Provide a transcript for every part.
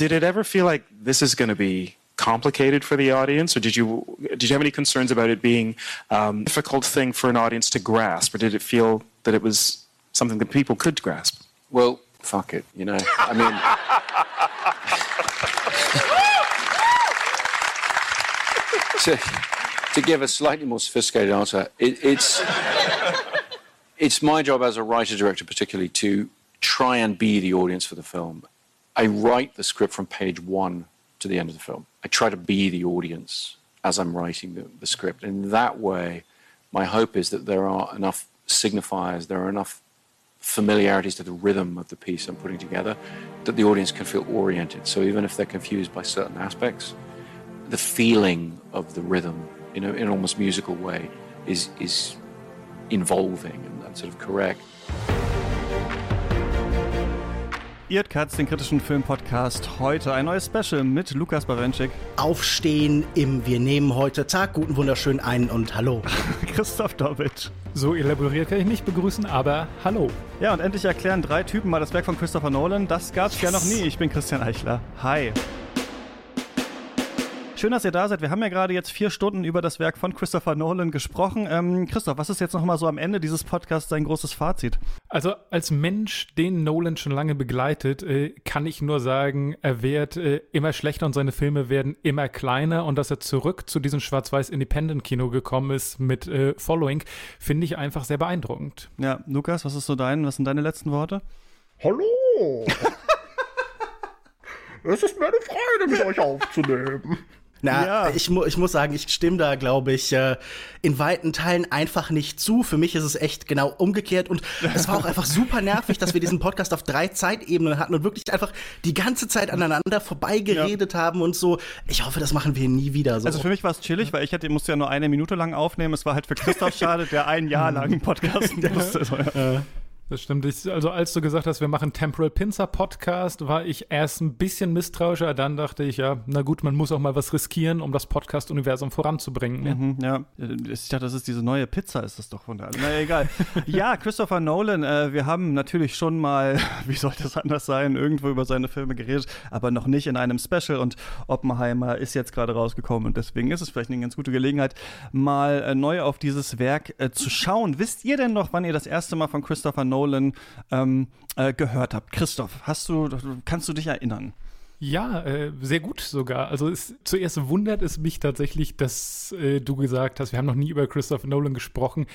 did it ever feel like this is going to be complicated for the audience, or did you did you have any concerns about it being um, a difficult thing for an audience to grasp, or did it feel that it was something that people could grasp? Well, fuck it, you know. I mean. to, to give a slightly more sophisticated answer, it, it's it's my job as a writer director, particularly, to try and be the audience for the film. I write the script from page one to the end of the film. I try to be the audience as I'm writing the, the script. And in that way, my hope is that there are enough signifiers, there are enough familiarities to the rhythm of the piece I'm putting together that the audience can feel oriented. So even if they're confused by certain aspects, the feeling of the rhythm, you know, in an almost musical way, is is involving and, sort of correct. Ihr Katz, den kritischen Filmpodcast. Heute ein neues Special mit Lukas Bawenschik. Aufstehen im Wir nehmen heute Tag. Guten, wunderschönen einen und hallo. Christoph Dorbitsch. So elaboriert kann ich nicht begrüßen, aber hallo. Ja, und endlich erklären drei Typen mal das Werk von Christopher Nolan. Das gab's yes. ja noch nie. Ich bin Christian Eichler. Hi. Schön, dass ihr da seid. Wir haben ja gerade jetzt vier Stunden über das Werk von Christopher Nolan gesprochen. Ähm, Christoph, was ist jetzt noch mal so am Ende dieses Podcasts dein großes Fazit? Also als Mensch, den Nolan schon lange begleitet, äh, kann ich nur sagen, er wird äh, immer schlechter und seine Filme werden immer kleiner und dass er zurück zu diesem schwarz-weiß Independent-Kino gekommen ist mit äh, Following, finde ich einfach sehr beeindruckend. Ja, Lukas, was ist so dein, was sind deine letzten Worte? Hallo! es ist mir eine Freude, mit euch aufzunehmen. Na, ja. ich, mu ich muss sagen, ich stimme da, glaube ich, äh, in weiten Teilen einfach nicht zu. Für mich ist es echt genau umgekehrt. Und es war auch einfach super nervig, dass wir diesen Podcast auf drei Zeitebenen hatten und wirklich einfach die ganze Zeit aneinander vorbeigeredet ja. haben und so. Ich hoffe, das machen wir nie wieder so. Also für mich war es chillig, weil ich hätte, musste ja nur eine Minute lang aufnehmen. Es war halt für Christoph schade, der ein Jahr lang einen Podcast musste. So, ja. Das stimmt. Ich, also als du gesagt hast, wir machen Temporal Pincer Podcast, war ich erst ein bisschen misstrauischer. Dann dachte ich, ja, na gut, man muss auch mal was riskieren, um das Podcast-Universum voranzubringen. Ne? Mhm, ja, ich dachte, das ist diese neue Pizza, ist das doch von der. Na egal. ja, Christopher Nolan, äh, wir haben natürlich schon mal, wie soll das anders sein, irgendwo über seine Filme geredet, aber noch nicht in einem Special. Und Oppenheimer ist jetzt gerade rausgekommen und deswegen ist es vielleicht eine ganz gute Gelegenheit, mal äh, neu auf dieses Werk äh, zu schauen. Wisst ihr denn noch, wann ihr das erste Mal von Christopher Nolan Nolan ähm, äh, gehört habt. Christoph, hast du, kannst du dich erinnern? Ja, äh, sehr gut sogar. Also es, zuerst wundert es mich tatsächlich, dass äh, du gesagt hast, wir haben noch nie über Christopher Nolan gesprochen,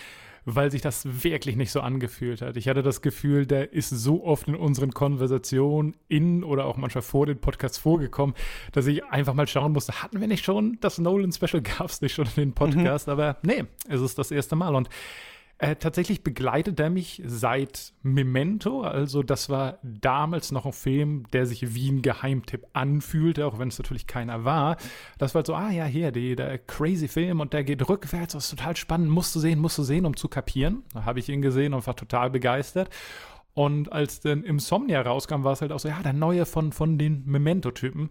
weil sich das wirklich nicht so angefühlt hat. Ich hatte das Gefühl, der ist so oft in unseren Konversationen in oder auch manchmal vor den Podcasts vorgekommen, dass ich einfach mal schauen musste, hatten wir nicht schon das Nolan-Special? Gab es nicht schon in den Podcast? Mhm. Aber nee, es ist das erste Mal und äh, tatsächlich begleitet er mich seit Memento. Also, das war damals noch ein Film, der sich wie ein Geheimtipp anfühlte, auch wenn es natürlich keiner war. Das war so, ah ja, hier, die, der crazy Film und der geht rückwärts, das ist total spannend, musst du sehen, musst du sehen, um zu kapieren. Da habe ich ihn gesehen und war total begeistert. Und als dann Insomnia rauskam, war es halt auch so, ja, der neue von, von den Memento-Typen.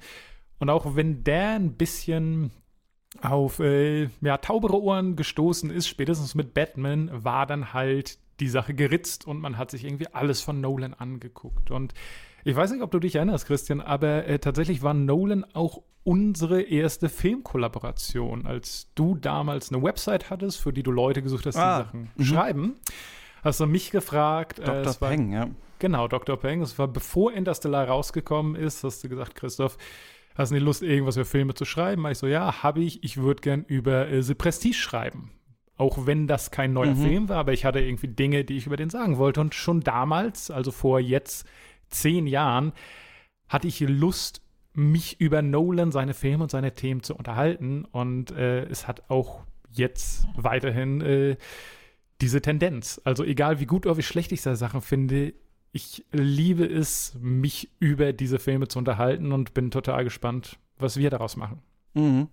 Und auch wenn der ein bisschen auf äh, ja, taubere Ohren gestoßen ist, spätestens mit Batman, war dann halt die Sache geritzt und man hat sich irgendwie alles von Nolan angeguckt. Und ich weiß nicht, ob du dich erinnerst, Christian, aber äh, tatsächlich war Nolan auch unsere erste Filmkollaboration, als du damals eine Website hattest, für die du Leute gesucht hast, die ah, Sachen -hmm. schreiben. Hast du mich gefragt. Dr. Äh, Peng, ja. Genau, Dr. Peng. Es war bevor Interstellar rausgekommen ist, hast du gesagt, Christoph, hast du nicht Lust, irgendwas für Filme zu schreiben? Ich so, ja, habe ich. Ich würde gern über äh, The Prestige schreiben. Auch wenn das kein neuer mhm. Film war, aber ich hatte irgendwie Dinge, die ich über den sagen wollte. Und schon damals, also vor jetzt zehn Jahren, hatte ich Lust, mich über Nolan, seine Filme und seine Themen zu unterhalten. Und äh, es hat auch jetzt weiterhin äh, diese Tendenz. Also egal wie gut oder wie schlecht ich seine Sachen finde, ich liebe es, mich über diese Filme zu unterhalten und bin total gespannt, was wir daraus machen. Mhm.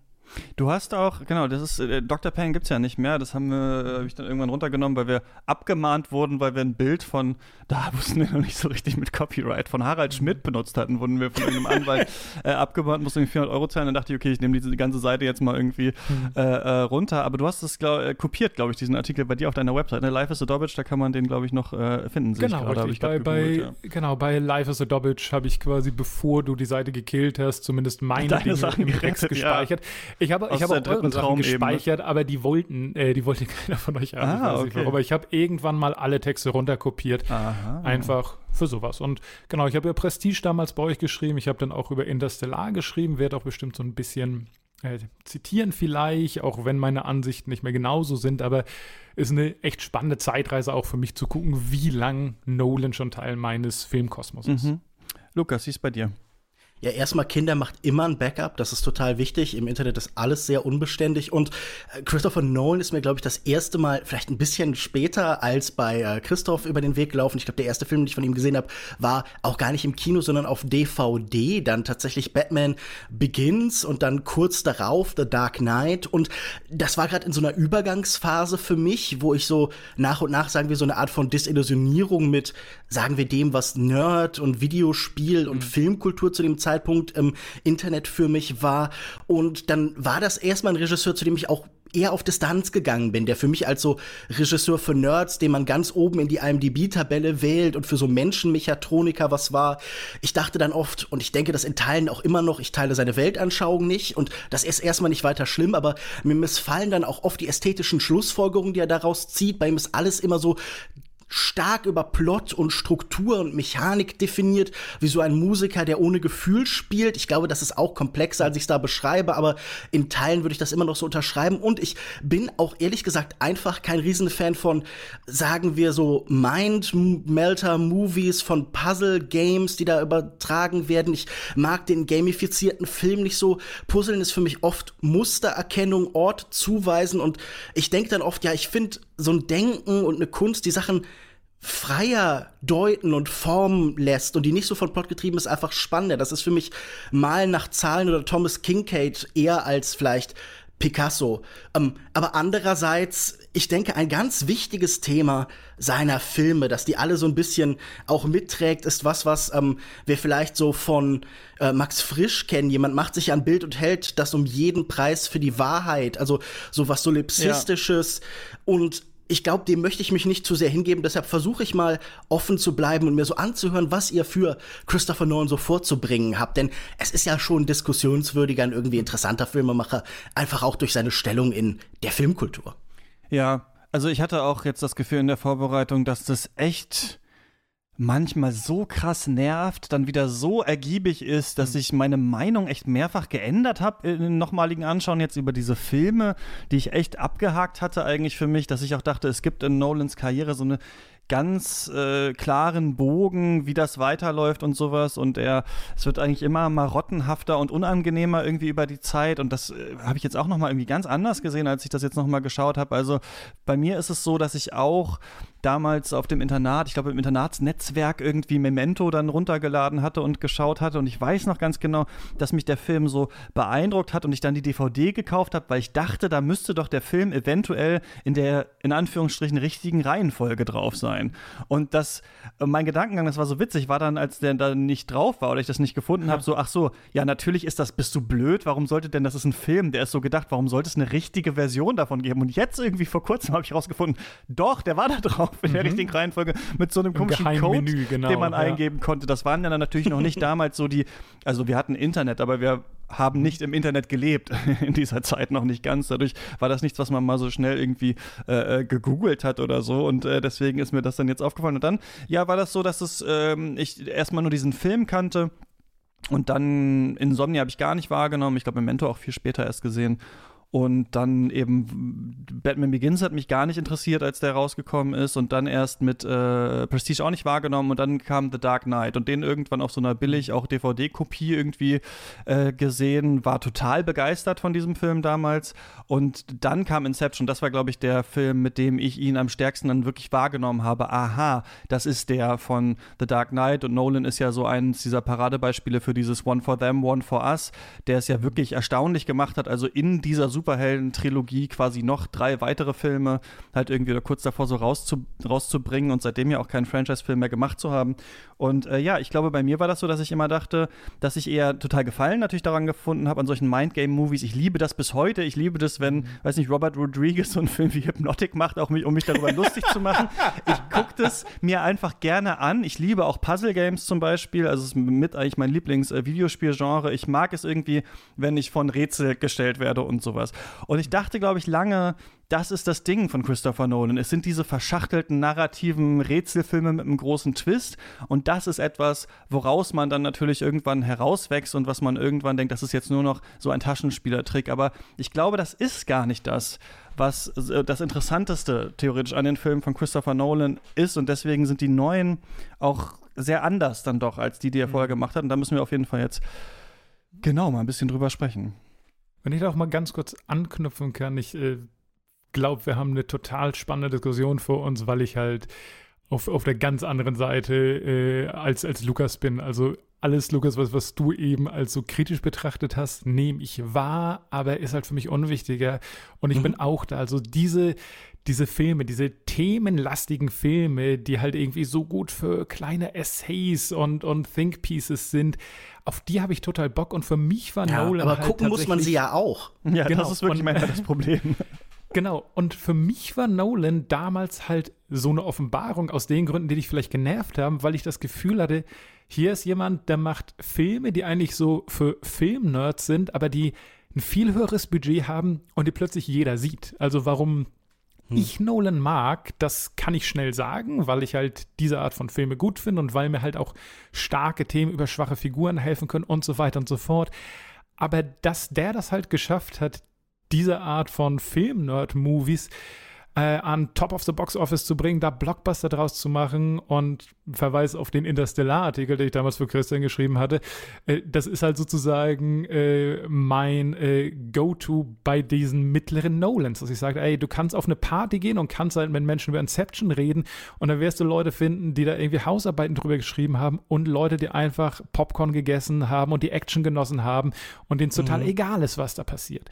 Du hast auch, genau, das ist, äh, Dr. Payne gibt es ja nicht mehr. Das haben wir, äh, habe ich dann irgendwann runtergenommen, weil wir abgemahnt wurden, weil wir ein Bild von, da wussten wir noch nicht so richtig mit Copyright, von Harald Schmidt benutzt hatten, wurden wir von irgendeinem Anwalt äh, abgemahnt, mussten irgendwie 400 Euro zahlen. Dann dachte ich, okay, ich nehme diese ganze Seite jetzt mal irgendwie Mhm. äh, äh, runter. Aber du hast es glaub, äh, kopiert, glaube ich, diesen Artikel bei dir auf deiner Website. Ne? Life is a Dobbage, da kann man den, glaube ich, noch finden. Genau, richtig. ich bei, bei, ja. genau, bei Life is a Dobbage habe ich quasi, bevor du die Seite gekillt hast, zumindest meine Deine Dinge Sachen im gerettet, ja. Ich habe, ich habe auch eure dritten Sachen gespeichert, aber die wollten, äh, die wollte keiner von euch haben. Ah, ich okay. aber ich habe irgendwann mal alle Texte runterkopiert. Aha. Einfach für sowas. Und genau, ich habe ja Prestige damals bei euch geschrieben. Ich habe dann auch über Interstellar geschrieben, werde auch bestimmt so ein bisschen äh, zitieren vielleicht, auch wenn meine Ansichten nicht mehr genauso sind, aber ist eine echt spannende Zeitreise auch für mich zu gucken, wie lang Nolan schon Teil meines Filmkosmos ist. Mhm. Lukas, wie ist bei dir? Ja, erstmal Kinder macht immer ein Backup, das ist total wichtig. Im Internet ist alles sehr unbeständig und äh, Christopher Nolan ist mir, glaube ich, das erste Mal, vielleicht ein bisschen später als bei äh, Christoph über den Weg gelaufen. Ich glaube, der erste Film, den ich von ihm gesehen habe, war auch gar nicht im Kino, sondern auf DVD. Dann tatsächlich Batman Begins und dann kurz darauf The Dark Knight. Und das war gerade in so einer Übergangsphase für mich, wo ich so nach und nach, sagen wir, so eine Art von Desillusionierung mit, sagen wir, dem, was Nerd und Videospiel und Filmkultur zu dem Zeitpunkt im Internet für mich war. Und dann war das erstmal ein Regisseur, zu dem ich auch eher auf Distanz gegangen bin, der für mich als so Regisseur für Nerds, den man ganz oben in die IMDb-Tabelle wählt und für so Menschenmechatroniker was war. Ich dachte dann oft, und ich denke das in Teilen auch immer noch, ich teile seine Weltanschauung nicht und das ist erstmal nicht weiter schlimm, aber mir missfallen dann auch oft die ästhetischen Schlussfolgerungen, die er daraus zieht. Bei ihm ist alles immer so stark über Plot und Struktur und Mechanik definiert, wie so ein Musiker, der ohne Gefühl spielt. Ich glaube, das ist auch komplexer, als ich es da beschreibe, aber in Teilen würde ich das immer noch so unterschreiben. Und ich bin auch ehrlich gesagt einfach kein Riesenfan von, sagen wir so, Mind-Melter-Movies, von Puzzle-Games, die da übertragen werden. Ich mag den gamifizierten Film nicht so. Puzzeln ist für mich oft Mustererkennung, Ort zuweisen und ich denke dann oft, ja, ich finde so ein Denken und eine Kunst, die Sachen freier deuten und formen lässt und die nicht so von Plot getrieben ist, einfach spannender. Das ist für mich Malen nach Zahlen oder Thomas Kincaid eher als vielleicht Picasso. Ähm, aber andererseits, ich denke, ein ganz wichtiges Thema seiner Filme, dass die alle so ein bisschen auch mitträgt, ist was, was ähm, wir vielleicht so von äh, Max Frisch kennen. Jemand macht sich ein Bild und hält das um jeden Preis für die Wahrheit. Also so was Solipsistisches. Und ich glaube, dem möchte ich mich nicht zu sehr hingeben. Deshalb versuche ich mal offen zu bleiben und mir so anzuhören, was ihr für Christopher Nolan so vorzubringen habt. Denn es ist ja schon diskussionswürdiger und irgendwie interessanter Filmemacher, einfach auch durch seine Stellung in der Filmkultur. Ja, also ich hatte auch jetzt das Gefühl in der Vorbereitung, dass das echt manchmal so krass nervt, dann wieder so ergiebig ist, dass ich meine Meinung echt mehrfach geändert habe in den nochmaligen Anschauen jetzt über diese Filme, die ich echt abgehakt hatte eigentlich für mich, dass ich auch dachte, es gibt in Nolans Karriere so eine ganz äh, klaren Bogen, wie das weiterläuft und sowas. Und er, es wird eigentlich immer marottenhafter und unangenehmer irgendwie über die Zeit. Und das äh, habe ich jetzt auch nochmal irgendwie ganz anders gesehen, als ich das jetzt nochmal geschaut habe. Also bei mir ist es so, dass ich auch damals auf dem Internat, ich glaube im Internatsnetzwerk irgendwie Memento dann runtergeladen hatte und geschaut hatte. Und ich weiß noch ganz genau, dass mich der Film so beeindruckt hat und ich dann die DVD gekauft habe, weil ich dachte, da müsste doch der Film eventuell in der, in Anführungsstrichen, richtigen Reihenfolge drauf sein. Und das, äh, mein Gedankengang, das war so witzig, war dann, als der da nicht drauf war oder ich das nicht gefunden habe, so, ach so, ja, natürlich ist das, bist du blöd, warum sollte denn, das ist ein Film, der ist so gedacht, warum sollte es eine richtige Version davon geben? Und jetzt irgendwie vor kurzem habe ich rausgefunden, doch, der war da drauf in der richtigen Reihenfolge mit so einem komischen Code, genau, den man ja. eingeben konnte. Das waren ja dann natürlich noch nicht damals so die, also wir hatten Internet, aber wir haben nicht im Internet gelebt in dieser Zeit noch nicht ganz. Dadurch war das nichts, was man mal so schnell irgendwie äh, äh, gegoogelt hat oder so. Und äh, deswegen ist mir das dann jetzt aufgefallen. Und dann, ja, war das so, dass es ähm, ich erstmal nur diesen Film kannte. Und dann Insomnia habe ich gar nicht wahrgenommen. Ich glaube, Memento auch viel später erst gesehen. Und dann eben Batman Begins hat mich gar nicht interessiert, als der rausgekommen ist. Und dann erst mit äh, Prestige auch nicht wahrgenommen. Und dann kam The Dark Knight und den irgendwann auf so einer billig auch DVD-Kopie irgendwie äh, gesehen. War total begeistert von diesem Film damals. Und dann kam Inception. Das war, glaube ich, der Film, mit dem ich ihn am stärksten dann wirklich wahrgenommen habe. Aha, das ist der von The Dark Knight. Und Nolan ist ja so eines dieser Paradebeispiele für dieses One for Them, One for Us, der es ja wirklich erstaunlich gemacht hat. Also in dieser Super Superhelden-Trilogie quasi noch drei weitere Filme halt irgendwie kurz davor so rauszu rauszubringen und seitdem ja auch keinen Franchise-Film mehr gemacht zu haben. Und äh, ja, ich glaube, bei mir war das so, dass ich immer dachte, dass ich eher total Gefallen natürlich daran gefunden habe, an solchen Mindgame-Movies. Ich liebe das bis heute. Ich liebe das, wenn, weiß nicht, Robert Rodriguez so einen Film wie Hypnotic macht, auch mich, um mich darüber lustig zu machen. Ich gucke das mir einfach gerne an. Ich liebe auch Puzzle-Games zum Beispiel. Also es ist mit eigentlich mein Lieblings-Videospiel-Genre. Ich mag es irgendwie, wenn ich von Rätsel gestellt werde und sowas. Und ich dachte, glaube ich, lange, das ist das Ding von Christopher Nolan. Es sind diese verschachtelten narrativen Rätselfilme mit einem großen Twist. Und das ist etwas, woraus man dann natürlich irgendwann herauswächst und was man irgendwann denkt, das ist jetzt nur noch so ein Taschenspielertrick. Aber ich glaube, das ist gar nicht das, was äh, das Interessanteste theoretisch an den Filmen von Christopher Nolan ist. Und deswegen sind die neuen auch sehr anders dann doch als die, die er vorher mhm. gemacht hat. Und da müssen wir auf jeden Fall jetzt genau mal ein bisschen drüber sprechen. Wenn ich da auch mal ganz kurz anknüpfen kann, ich äh, glaube, wir haben eine total spannende Diskussion vor uns, weil ich halt auf, auf der ganz anderen Seite äh, als, als Lukas bin. Also alles, Lukas, was, was du eben als so kritisch betrachtet hast, nehme ich wahr, aber ist halt für mich unwichtiger. Und ich mhm. bin auch da. Also diese, diese Filme, diese themenlastigen Filme, die halt irgendwie so gut für kleine Essays und, und Think Pieces sind, auf die habe ich total Bock. Und für mich war ja, Nolan. Aber halt gucken muss man sie ja auch. Ja, genau. das ist wirklich und, manchmal das Problem. Genau, und für mich war Nolan damals halt so eine Offenbarung aus den Gründen, die dich vielleicht genervt haben, weil ich das Gefühl hatte, hier ist jemand, der macht Filme, die eigentlich so für Filmnerds sind, aber die ein viel höheres Budget haben und die plötzlich jeder sieht. Also warum. Ich Nolan mag, das kann ich schnell sagen, weil ich halt diese Art von Filme gut finde und weil mir halt auch starke Themen über schwache Figuren helfen können und so weiter und so fort. Aber dass der das halt geschafft hat, diese Art von Film-Nerd-Movies äh, an Top of the Box Office zu bringen, da Blockbuster draus zu machen und Verweis auf den Interstellar-Artikel, den ich damals für Christian geschrieben hatte. Äh, das ist halt sozusagen äh, mein äh, Go-To bei diesen mittleren Nolans, dass ich sage, ey, du kannst auf eine Party gehen und kannst halt mit Menschen über Inception reden und dann wirst du Leute finden, die da irgendwie Hausarbeiten drüber geschrieben haben und Leute, die einfach Popcorn gegessen haben und die Action genossen haben und denen total mhm. egal ist, was da passiert.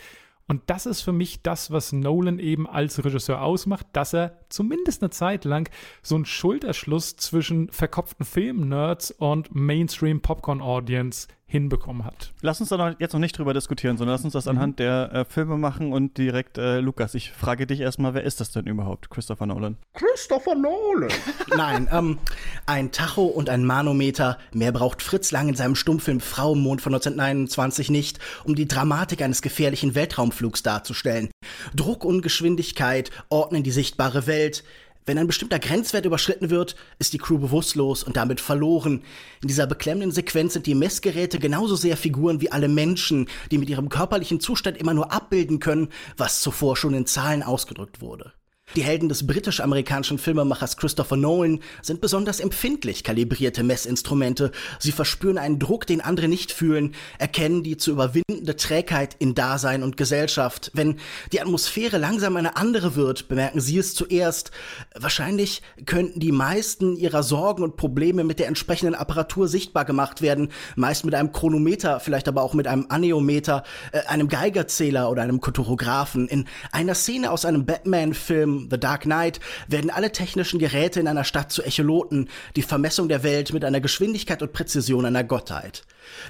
Und das ist für mich das, was Nolan eben als Regisseur ausmacht, dass er zumindest eine Zeit lang so einen Schulterschluss zwischen verkopften Film-Nerds und Mainstream-Popcorn-Audience hinbekommen hat. Lass uns da noch, jetzt noch nicht drüber diskutieren, sondern lass uns das mhm. anhand der äh, Filme machen und direkt, äh, Lukas, ich frage dich erstmal, wer ist das denn überhaupt, Christopher Nolan? Christopher Nolan! Nein, ähm, ein Tacho und ein Manometer, mehr braucht Fritz Lang in seinem Stummfilm Frauenmond von 1929 nicht, um die Dramatik eines gefährlichen Weltraumflugs darzustellen. Druck und Geschwindigkeit ordnen die sichtbare Welt, wenn ein bestimmter Grenzwert überschritten wird, ist die Crew bewusstlos und damit verloren. In dieser beklemmenden Sequenz sind die Messgeräte genauso sehr Figuren wie alle Menschen, die mit ihrem körperlichen Zustand immer nur abbilden können, was zuvor schon in Zahlen ausgedrückt wurde. Die Helden des britisch-amerikanischen Filmemachers Christopher Nolan sind besonders empfindlich kalibrierte Messinstrumente. Sie verspüren einen Druck, den andere nicht fühlen, erkennen die zu überwindende Trägheit in Dasein und Gesellschaft. Wenn die Atmosphäre langsam eine andere wird, bemerken sie es zuerst. Wahrscheinlich könnten die meisten ihrer Sorgen und Probleme mit der entsprechenden Apparatur sichtbar gemacht werden, meist mit einem Chronometer, vielleicht aber auch mit einem Aneometer, äh, einem Geigerzähler oder einem Kotorographen. In einer Szene aus einem Batman-Film The Dark Knight werden alle technischen Geräte in einer Stadt zu Echoloten, die Vermessung der Welt mit einer Geschwindigkeit und Präzision einer Gottheit.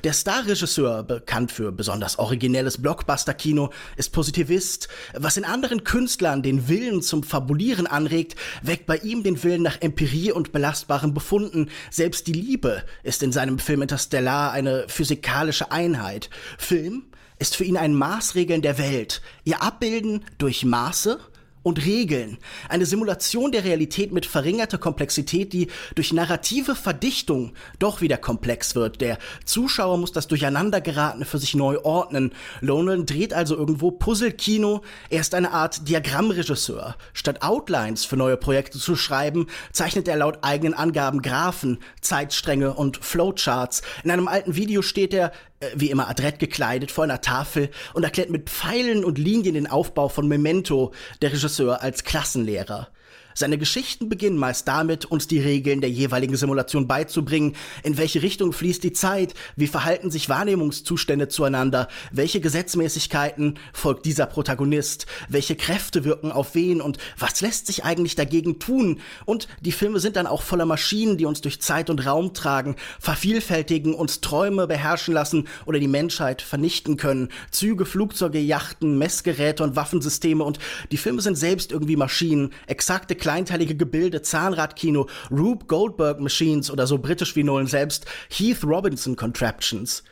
Der Starregisseur, bekannt für besonders originelles Blockbuster-Kino, ist Positivist. Was in anderen Künstlern den Willen zum Fabulieren anregt, weckt bei ihm den Willen nach Empirie und belastbaren Befunden. Selbst die Liebe ist in seinem Film Interstellar eine physikalische Einheit. Film ist für ihn ein Maßregeln der Welt, ihr Abbilden durch Maße und Regeln. Eine Simulation der Realität mit verringerter Komplexität, die durch narrative Verdichtung doch wieder komplex wird. Der Zuschauer muss das Durcheinandergeratene für sich neu ordnen. Nolan dreht also irgendwo Puzzle-Kino. Er ist eine Art Diagrammregisseur. Statt Outlines für neue Projekte zu schreiben, zeichnet er laut eigenen Angaben Graphen, Zeitstränge und Flowcharts. In einem alten Video steht er, äh, wie immer adrett gekleidet, vor einer Tafel und erklärt mit Pfeilen und Linien den Aufbau von Memento, der Regisseur als Klassenlehrer. Seine Geschichten beginnen meist damit, uns die Regeln der jeweiligen Simulation beizubringen, in welche Richtung fließt die Zeit, wie verhalten sich Wahrnehmungszustände zueinander, welche Gesetzmäßigkeiten folgt dieser Protagonist, welche Kräfte wirken auf wen? Und was lässt sich eigentlich dagegen tun. Und die Filme sind dann auch voller Maschinen, die uns durch Zeit und Raum tragen, vervielfältigen, uns Träume beherrschen lassen oder die Menschheit vernichten können. Züge, Flugzeuge, Yachten, Messgeräte und Waffensysteme. Und die Filme sind selbst irgendwie Maschinen, exakte kleinteilige Gebilde, Zahnradkino, Rube Goldberg Machines oder so britisch wie Nolan selbst, Heath Robinson Contraptions.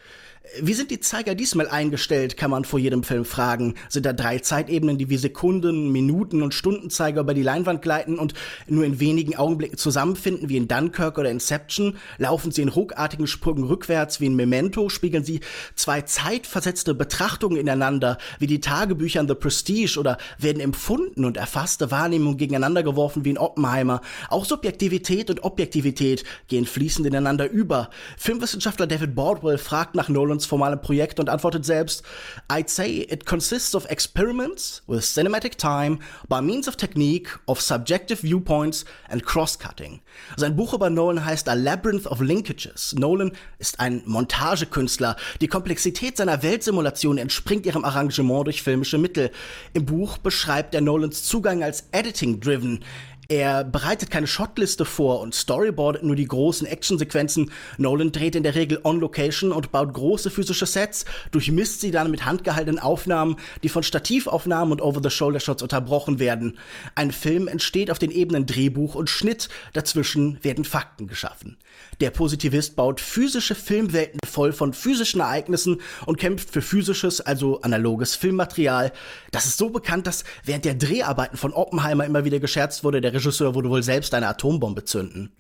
Wie sind die Zeiger diesmal eingestellt, kann man vor jedem Film fragen. Sind da drei Zeitebenen, die wie Sekunden, Minuten und Stundenzeiger über die Leinwand gleiten und nur in wenigen Augenblicken zusammenfinden, wie in Dunkirk oder Inception? Laufen sie in ruckartigen Sprüngen rückwärts, wie in Memento? Spiegeln sie zwei zeitversetzte Betrachtungen ineinander, wie die Tagebücher in The Prestige? Oder werden empfunden und erfasste Wahrnehmungen gegeneinander geworfen, wie in Oppenheimer? Auch Subjektivität und Objektivität gehen fließend ineinander über. Filmwissenschaftler David Baldwell fragt nach Nolans formale Projekt und antwortet selbst, I'd say it consists of experiments with cinematic time by means of technique, of subjective viewpoints and cross-cutting. Sein Buch über Nolan heißt A Labyrinth of Linkages. Nolan ist ein Montagekünstler. Die Komplexität seiner Weltsimulation entspringt ihrem Arrangement durch filmische Mittel. Im Buch beschreibt er Nolans Zugang als Editing-driven. Er bereitet keine Shotliste vor und storyboardet nur die großen Actionsequenzen. Nolan dreht in der Regel on Location und baut große physische Sets, durchmisst sie dann mit handgehaltenen Aufnahmen, die von Stativaufnahmen und Over-the-Shoulder-Shots unterbrochen werden. Ein Film entsteht auf den Ebenen Drehbuch und Schnitt, dazwischen werden Fakten geschaffen. Der Positivist baut physische Filmwelten voll von physischen Ereignissen und kämpft für physisches, also analoges Filmmaterial. Das ist so bekannt, dass während der Dreharbeiten von Oppenheimer immer wieder gescherzt wurde, der Regisseur würde wohl selbst eine Atombombe zünden.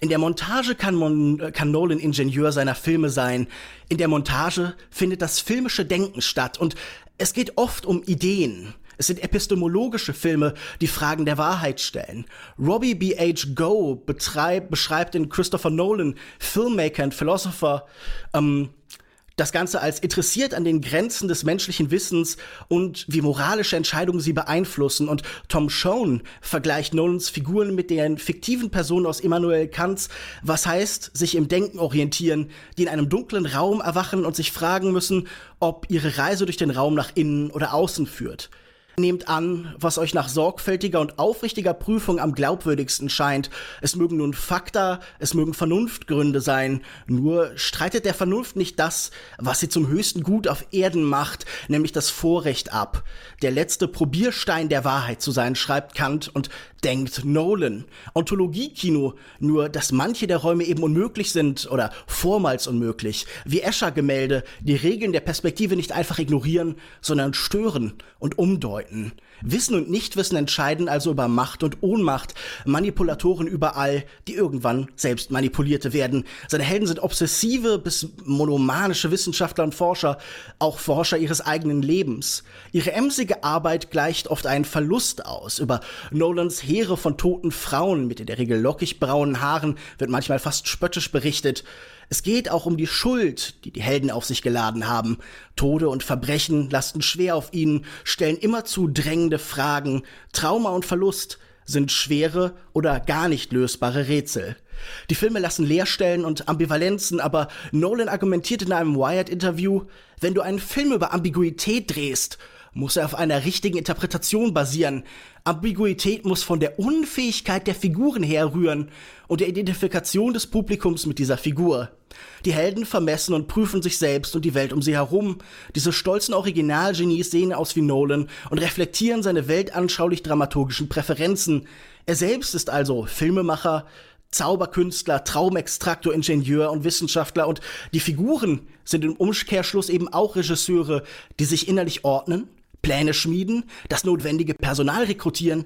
In der Montage kann, Mon kann Nolan Ingenieur seiner Filme sein. In der Montage findet das filmische Denken statt und es geht oft um Ideen. Es sind epistemologische Filme, die Fragen der Wahrheit stellen. Robbie B. H. Go betreibt, beschreibt in Christopher Nolan, Filmmaker und Philosopher, ähm, das Ganze als interessiert an den Grenzen des menschlichen Wissens und wie moralische Entscheidungen sie beeinflussen. Und Tom Schoen vergleicht Nolans Figuren mit den fiktiven Personen aus Immanuel Kants, was heißt, sich im Denken orientieren, die in einem dunklen Raum erwachen und sich fragen müssen, ob ihre Reise durch den Raum nach innen oder außen führt. Nehmt an, was euch nach sorgfältiger und aufrichtiger Prüfung am glaubwürdigsten scheint. Es mögen nun Fakta, es mögen Vernunftgründe sein. Nur streitet der Vernunft nicht das, was sie zum höchsten Gut auf Erden macht, nämlich das Vorrecht ab. Der letzte Probierstein der Wahrheit zu sein, schreibt Kant und denkt Nolan. Ontologiekino, nur dass manche der Räume eben unmöglich sind oder vormals unmöglich. Wie Escher-Gemälde, die Regeln der Perspektive nicht einfach ignorieren, sondern stören und umdeuten. Wissen und Nichtwissen entscheiden also über Macht und Ohnmacht, Manipulatoren überall, die irgendwann selbst manipulierte werden. Seine Helden sind obsessive bis monomanische Wissenschaftler und Forscher, auch Forscher ihres eigenen Lebens. Ihre emsige Arbeit gleicht oft einen Verlust aus. Über Nolans Heere von toten Frauen mit in der Regel lockig braunen Haaren wird manchmal fast spöttisch berichtet. Es geht auch um die Schuld, die die Helden auf sich geladen haben. Tode und Verbrechen lasten schwer auf ihnen, stellen immerzu drängende Fragen. Trauma und Verlust sind schwere oder gar nicht lösbare Rätsel. Die Filme lassen Leerstellen und Ambivalenzen, aber Nolan argumentiert in einem Wired-Interview, wenn du einen Film über Ambiguität drehst, muss er auf einer richtigen Interpretation basieren. Ambiguität muss von der Unfähigkeit der Figuren herrühren und der Identifikation des Publikums mit dieser Figur. Die Helden vermessen und prüfen sich selbst und die Welt um sie herum. Diese stolzen Originalgenies sehen aus wie Nolan und reflektieren seine weltanschaulich-dramaturgischen Präferenzen. Er selbst ist also Filmemacher, Zauberkünstler, Traumextraktor, Ingenieur und Wissenschaftler und die Figuren sind im Umkehrschluss eben auch Regisseure, die sich innerlich ordnen, Pläne schmieden, das notwendige Personal rekrutieren,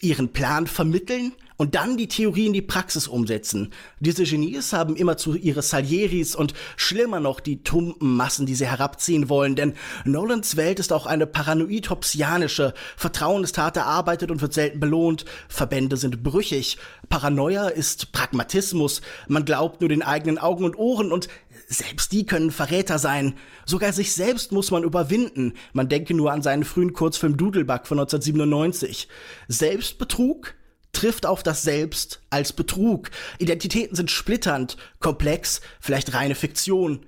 ihren Plan vermitteln und dann die Theorie in die Praxis umsetzen. Diese Genies haben immer zu ihre Salieris und schlimmer noch die tumpen Massen, die sie herabziehen wollen, denn Nolans Welt ist auch eine paranoid-hopsianische. Vertrauen ist hart erarbeitet und wird selten belohnt. Verbände sind brüchig. Paranoia ist Pragmatismus. Man glaubt nur den eigenen Augen und Ohren und selbst die können Verräter sein. Sogar sich selbst muss man überwinden. Man denke nur an seinen frühen Kurzfilm Doodlebug von 1997. Selbstbetrug? trifft auf das Selbst als Betrug. Identitäten sind splitternd, komplex, vielleicht reine Fiktion.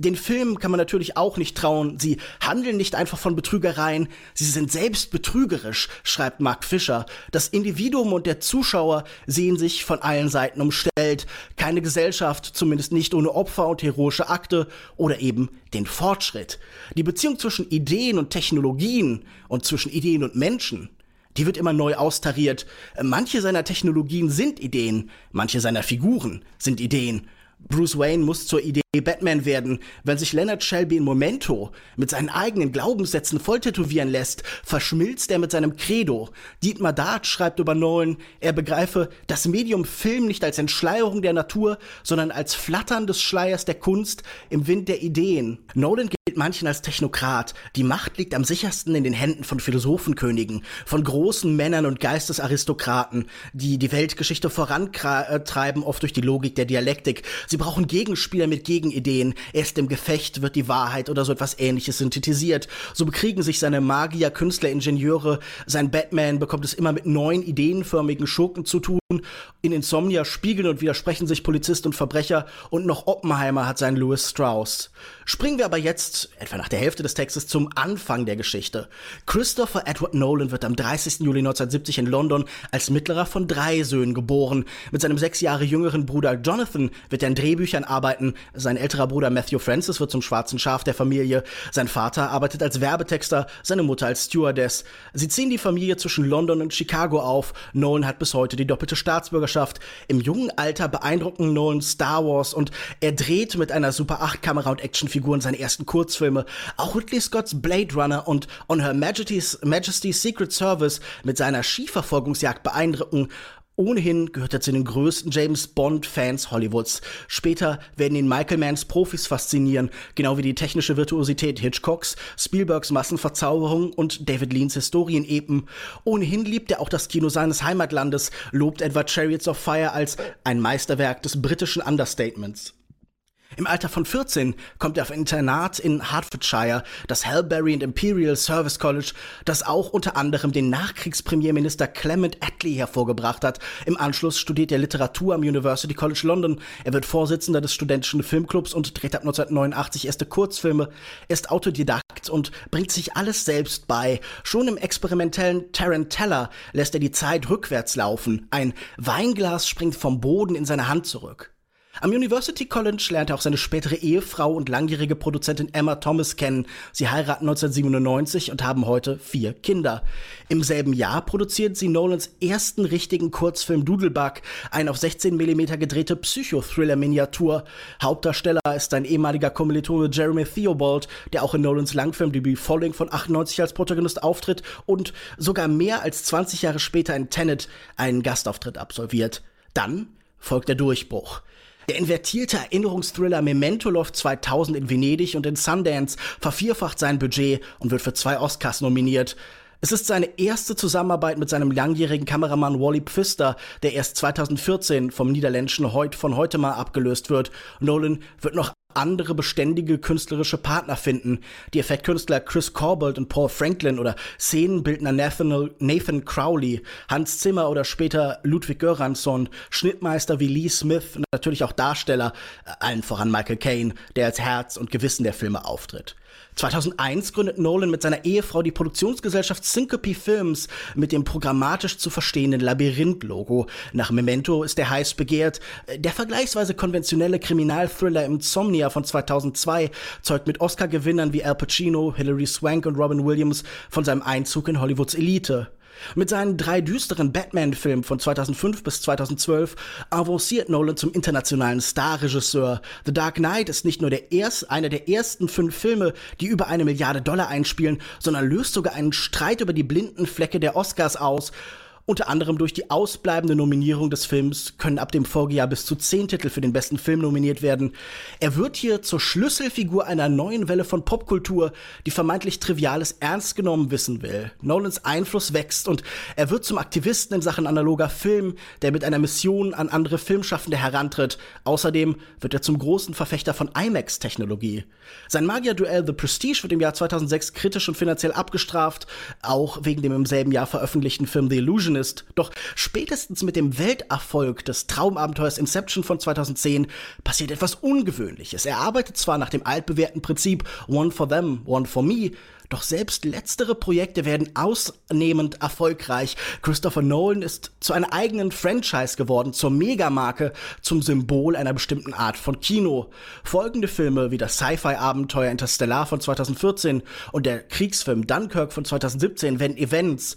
Den Filmen kann man natürlich auch nicht trauen. Sie handeln nicht einfach von Betrügereien, sie sind selbst betrügerisch, schreibt Mark Fischer. Das Individuum und der Zuschauer sehen sich von allen Seiten umstellt. Keine Gesellschaft, zumindest nicht ohne Opfer und heroische Akte oder eben den Fortschritt. Die Beziehung zwischen Ideen und Technologien und zwischen Ideen und Menschen die wird immer neu austariert. Manche seiner Technologien sind Ideen, manche seiner Figuren sind Ideen. Bruce Wayne muss zur Idee Batman werden, wenn sich Leonard Shelby in Momento mit seinen eigenen Glaubenssätzen voll tätowieren lässt, verschmilzt er mit seinem Credo. Dietmar Dart schreibt über Nolan, er begreife das Medium Film nicht als Entschleierung der Natur, sondern als Flattern des Schleiers der Kunst im Wind der Ideen. Nolan gilt manchen als Technokrat. Die Macht liegt am sichersten in den Händen von Philosophenkönigen, von großen Männern und Geistesaristokraten, die die Weltgeschichte vorantreiben, oft durch die Logik der Dialektik. Sie brauchen Gegenspieler mit Gegenideen. Erst im Gefecht wird die Wahrheit oder so etwas ähnliches synthetisiert. So bekriegen sich seine Magier, Künstler, Ingenieure. Sein Batman bekommt es immer mit neuen ideenförmigen Schurken zu tun. In Insomnia spiegeln und widersprechen sich Polizist und Verbrecher. Und noch Oppenheimer hat seinen Louis Strauss. Springen wir aber jetzt, etwa nach der Hälfte des Textes, zum Anfang der Geschichte. Christopher Edward Nolan wird am 30. Juli 1970 in London als mittlerer von drei Söhnen geboren. Mit seinem sechs Jahre jüngeren Bruder Jonathan wird er in Drehbüchern arbeiten. Sein älterer Bruder Matthew Francis wird zum schwarzen Schaf der Familie. Sein Vater arbeitet als Werbetexter, seine Mutter als Stewardess. Sie ziehen die Familie zwischen London und Chicago auf. Nolan hat bis heute die doppelte Staatsbürgerschaft. Im jungen Alter beeindrucken Nolan Star Wars und er dreht mit einer Super 8 Kamera und Actionfiguren seine ersten Kurzfilme. Auch Ridley Scotts Blade Runner und On Her Majesty's, Majesty's Secret Service mit seiner Skiverfolgungsjagd beeindrucken Ohnehin gehört er zu den größten James Bond-Fans Hollywoods. Später werden ihn Michael Manns Profis faszinieren, genau wie die technische Virtuosität Hitchcocks, Spielbergs Massenverzauberung und David Leans Historienepen. Ohnehin liebt er auch das Kino seines Heimatlandes, lobt etwa Chariots of Fire als ein Meisterwerk des britischen Understatements. Im Alter von 14 kommt er auf ein Internat in Hertfordshire, das Halberry and Imperial Service College, das auch unter anderem den Nachkriegspremierminister Clement Attlee hervorgebracht hat. Im Anschluss studiert er Literatur am University College London. Er wird Vorsitzender des studentischen Filmclubs und dreht ab 1989 erste Kurzfilme. Er ist Autodidakt und bringt sich alles selbst bei. Schon im experimentellen Tarantella lässt er die Zeit rückwärts laufen. Ein Weinglas springt vom Boden in seine Hand zurück. Am University College lernt er auch seine spätere Ehefrau und langjährige Produzentin Emma Thomas kennen. Sie heiraten 1997 und haben heute vier Kinder. Im selben Jahr produziert sie Nolans ersten richtigen Kurzfilm Doodlebug, ein auf 16 mm gedrehte Psychothriller-Miniatur. Hauptdarsteller ist ein ehemaliger Kommilitone Jeremy Theobald, der auch in Nolans Langfilmdebüt Falling von 98 als Protagonist auftritt und sogar mehr als 20 Jahre später in Tenet einen Gastauftritt absolviert. Dann folgt der Durchbruch. Der invertierte Erinnerungsthriller Memento läuft 2000 in Venedig und in Sundance, vervierfacht sein Budget und wird für zwei Oscars nominiert. Es ist seine erste Zusammenarbeit mit seinem langjährigen Kameramann Wally Pfister, der erst 2014 vom niederländischen Heut von heute mal abgelöst wird. Nolan wird noch andere beständige künstlerische Partner finden. Die Effektkünstler Chris Corbold und Paul Franklin oder Szenenbildner Nathan, Nathan Crowley, Hans Zimmer oder später Ludwig Göransson, Schnittmeister wie Lee Smith und natürlich auch Darsteller, äh, allen voran Michael Caine, der als Herz und Gewissen der Filme auftritt. 2001 gründet Nolan mit seiner Ehefrau die Produktionsgesellschaft Syncope Films mit dem programmatisch zu verstehenden Labyrinth-Logo. Nach Memento ist er heiß begehrt. Der vergleichsweise konventionelle Kriminalthriller Insomnia von 2002 zeugt mit Oscar-Gewinnern wie Al Pacino, Hilary Swank und Robin Williams von seinem Einzug in Hollywoods Elite. Mit seinen drei düsteren Batman-Filmen von 2005 bis 2012 avanciert Nolan zum internationalen Starregisseur. The Dark Knight ist nicht nur der erst, einer der ersten fünf Filme, die über eine Milliarde Dollar einspielen, sondern löst sogar einen Streit über die blinden Flecke der Oscars aus unter anderem durch die ausbleibende Nominierung des Films können ab dem Folgejahr bis zu zehn Titel für den besten Film nominiert werden. Er wird hier zur Schlüsselfigur einer neuen Welle von Popkultur, die vermeintlich Triviales ernst genommen wissen will. Nolans Einfluss wächst und er wird zum Aktivisten in Sachen analoger Film, der mit einer Mission an andere Filmschaffende herantritt. Außerdem wird er zum großen Verfechter von IMAX-Technologie. Sein Magier-Duell The Prestige wird im Jahr 2006 kritisch und finanziell abgestraft, auch wegen dem im selben Jahr veröffentlichten Film The Illusionist ist. Doch spätestens mit dem Welterfolg des Traumabenteuers Inception von 2010 passiert etwas Ungewöhnliches. Er arbeitet zwar nach dem altbewährten Prinzip One for them, one for me, doch selbst letztere Projekte werden ausnehmend erfolgreich. Christopher Nolan ist zu einer eigenen Franchise geworden, zur Megamarke, zum Symbol einer bestimmten Art von Kino. Folgende Filme wie das Sci-Fi-Abenteuer Interstellar von 2014 und der Kriegsfilm Dunkirk von 2017 werden Events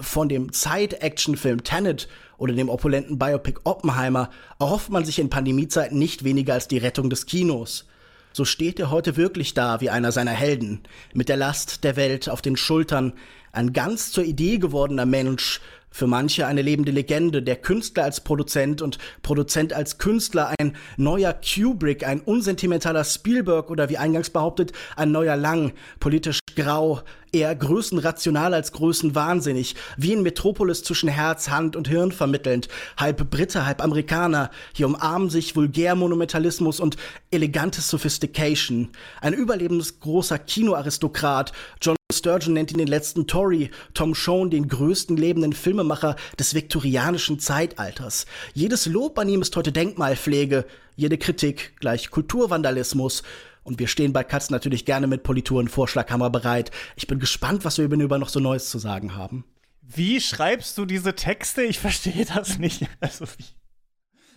von dem Zeit-Action-Film Tenet oder dem opulenten Biopic Oppenheimer erhofft man sich in Pandemiezeiten nicht weniger als die Rettung des Kinos. So steht er heute wirklich da wie einer seiner Helden, mit der Last der Welt auf den Schultern, ein ganz zur Idee gewordener Mensch, für manche eine lebende Legende, der Künstler als Produzent und Produzent als Künstler, ein neuer Kubrick, ein unsentimentaler Spielberg oder wie eingangs behauptet, ein neuer Lang, politisch grau, eher größenrational als größenwahnsinnig, wie in Metropolis zwischen Herz, Hand und Hirn vermittelnd, halb Brite, halb Amerikaner, hier umarmen sich Vulgärmonumentalismus und elegante Sophistication. Ein überlebensgroßer Kinoaristokrat, John Sturgeon nennt ihn den letzten Tory, Tom Schoen den größten lebenden Filmemacher des viktorianischen Zeitalters. Jedes Lob an ihm ist heute Denkmalpflege, jede Kritik gleich Kulturvandalismus. Und wir stehen bei Katz natürlich gerne mit Politur und Vorschlaghammer bereit. Ich bin gespannt, was wir über über noch so Neues zu sagen haben. Wie schreibst du diese Texte? Ich verstehe das nicht. Also wie,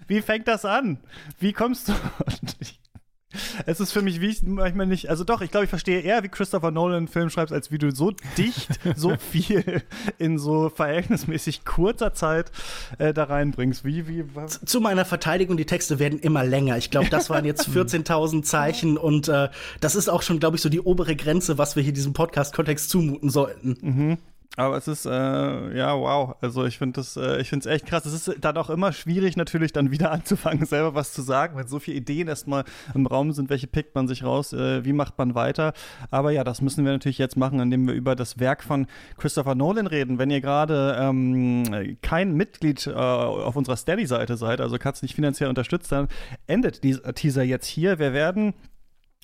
wie fängt das an? Wie kommst du? Es ist für mich wie ich manchmal nicht, also doch, ich glaube, ich verstehe eher, wie Christopher Nolan einen Film schreibst, als wie du so dicht, so viel in so verhältnismäßig kurzer Zeit äh, da reinbringst. Wie, wie, Zu meiner Verteidigung, die Texte werden immer länger. Ich glaube, das waren jetzt 14.000 Zeichen und äh, das ist auch schon, glaube ich, so die obere Grenze, was wir hier diesem Podcast-Kontext zumuten sollten. Mhm. Aber es ist, äh, ja, wow. Also ich finde das, äh, ich finde es echt krass. Es ist dann auch immer schwierig, natürlich dann wieder anzufangen, selber was zu sagen, wenn so viele Ideen erstmal im Raum sind, welche pickt man sich raus, äh, wie macht man weiter. Aber ja, das müssen wir natürlich jetzt machen, indem wir über das Werk von Christopher Nolan reden. Wenn ihr gerade ähm, kein Mitglied äh, auf unserer Steady-Seite seid, also Katz nicht finanziell unterstützt, dann endet dieser Teaser jetzt hier. Wir werden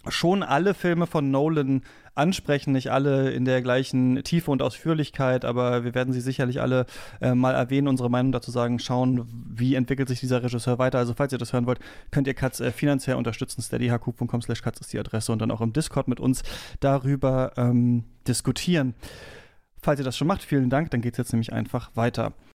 schon alle Filme von Nolan ansprechen, nicht alle in der gleichen Tiefe und Ausführlichkeit, aber wir werden sie sicherlich alle äh, mal erwähnen, unsere Meinung dazu sagen, schauen, wie entwickelt sich dieser Regisseur weiter. Also falls ihr das hören wollt, könnt ihr Katz äh, finanziell unterstützen. steadyhq.com slash Katz ist die Adresse und dann auch im Discord mit uns darüber ähm, diskutieren. Falls ihr das schon macht, vielen Dank. Dann geht es jetzt nämlich einfach weiter.